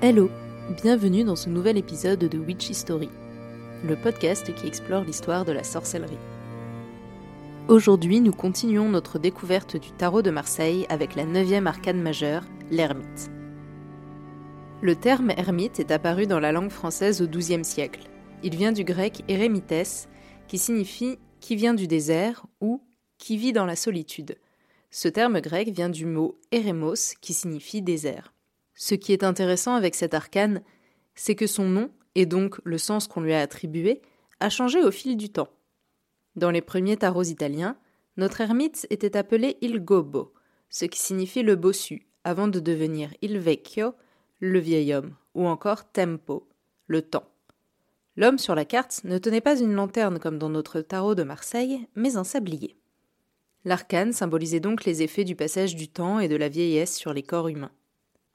Hello, bienvenue dans ce nouvel épisode de Witch History, le podcast qui explore l'histoire de la sorcellerie. Aujourd'hui, nous continuons notre découverte du tarot de Marseille avec la neuvième arcane majeure, l'ermite. Le terme ermite est apparu dans la langue française au XIIe siècle. Il vient du grec eremites, qui signifie qui vient du désert ou qui vit dans la solitude. Ce terme grec vient du mot eremos, qui signifie désert. Ce qui est intéressant avec cet arcane, c'est que son nom, et donc le sens qu'on lui a attribué, a changé au fil du temps. Dans les premiers tarots italiens, notre ermite était appelé il gobbo, ce qui signifie le bossu, avant de devenir il vecchio, le vieil homme, ou encore tempo, le temps. L'homme sur la carte ne tenait pas une lanterne comme dans notre tarot de Marseille, mais un sablier. L'arcane symbolisait donc les effets du passage du temps et de la vieillesse sur les corps humains.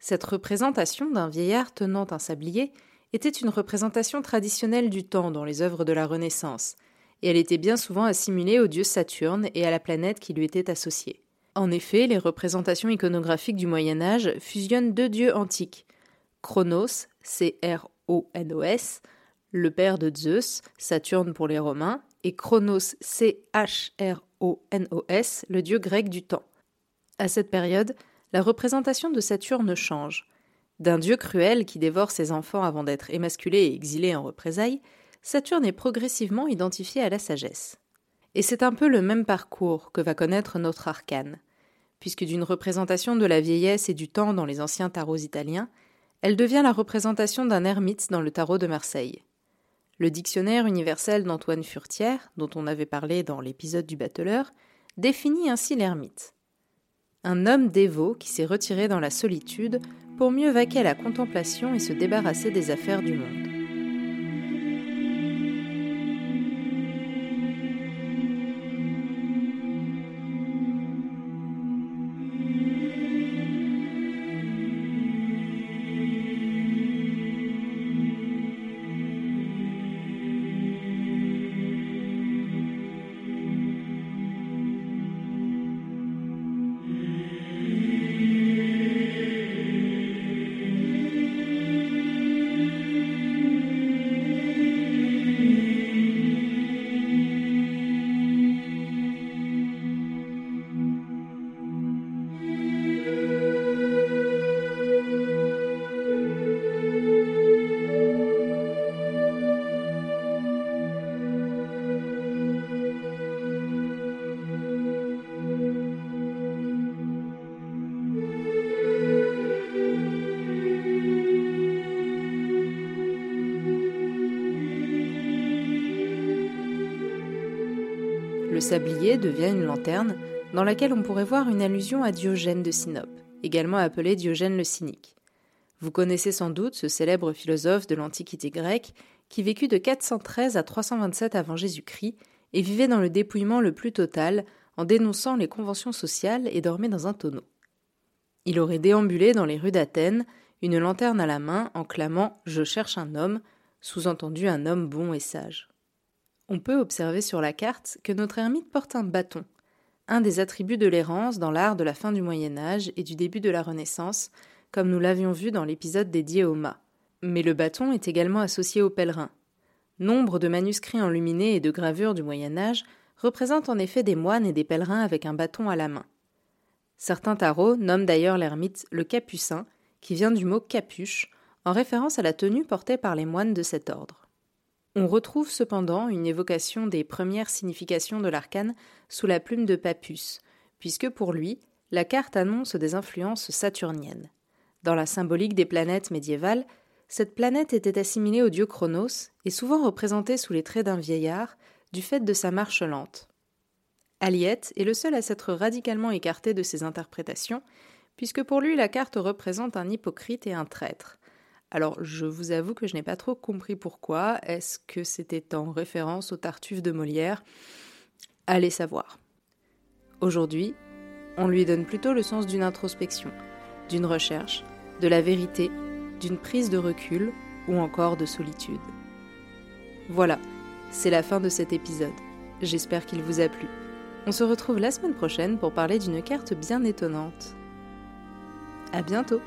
Cette représentation d'un vieillard tenant un sablier était une représentation traditionnelle du temps dans les œuvres de la Renaissance, et elle était bien souvent assimilée au dieu Saturne et à la planète qui lui était associée. En effet, les représentations iconographiques du Moyen Âge fusionnent deux dieux antiques, Chronos, C-R-O-N-O-S, le père de Zeus, Saturne pour les Romains, et Chronos, C-H-R-O-N-O-S, le dieu grec du temps. À cette période, la représentation de Saturne change. D'un dieu cruel qui dévore ses enfants avant d'être émasculé et exilé en représailles, Saturne est progressivement identifié à la sagesse. Et c'est un peu le même parcours que va connaître notre arcane, puisque d'une représentation de la vieillesse et du temps dans les anciens tarots italiens, elle devient la représentation d'un ermite dans le tarot de Marseille. Le dictionnaire universel d'Antoine Furtière, dont on avait parlé dans l'épisode du battleur, définit ainsi l'ermite un homme dévot qui s'est retiré dans la solitude pour mieux vaquer à la contemplation et se débarrasser des affaires du monde. Le sablier devient une lanterne dans laquelle on pourrait voir une allusion à Diogène de Sinope, également appelé Diogène le cynique. Vous connaissez sans doute ce célèbre philosophe de l'Antiquité grecque qui vécut de 413 à 327 avant Jésus-Christ et vivait dans le dépouillement le plus total en dénonçant les conventions sociales et dormait dans un tonneau. Il aurait déambulé dans les rues d'Athènes, une lanterne à la main, en clamant Je cherche un homme, sous-entendu un homme bon et sage. On peut observer sur la carte que notre ermite porte un bâton, un des attributs de l'errance dans l'art de la fin du Moyen Âge et du début de la Renaissance, comme nous l'avions vu dans l'épisode dédié au mât. Mais le bâton est également associé aux pèlerins. Nombre de manuscrits enluminés et de gravures du Moyen Âge représentent en effet des moines et des pèlerins avec un bâton à la main. Certains tarots nomment d'ailleurs l'ermite le capucin, qui vient du mot capuche, en référence à la tenue portée par les moines de cet ordre. On retrouve cependant une évocation des premières significations de l'arcane sous la plume de Papus, puisque pour lui, la carte annonce des influences saturniennes. Dans la symbolique des planètes médiévales, cette planète était assimilée au dieu Chronos et souvent représentée sous les traits d'un vieillard du fait de sa marche lente. Aliette est le seul à s'être radicalement écarté de ces interprétations, puisque pour lui la carte représente un hypocrite et un traître, alors, je vous avoue que je n'ai pas trop compris pourquoi. Est-ce que c'était en référence au Tartuffe de Molière? Allez savoir. Aujourd'hui, on lui donne plutôt le sens d'une introspection, d'une recherche, de la vérité, d'une prise de recul ou encore de solitude. Voilà, c'est la fin de cet épisode. J'espère qu'il vous a plu. On se retrouve la semaine prochaine pour parler d'une carte bien étonnante. À bientôt!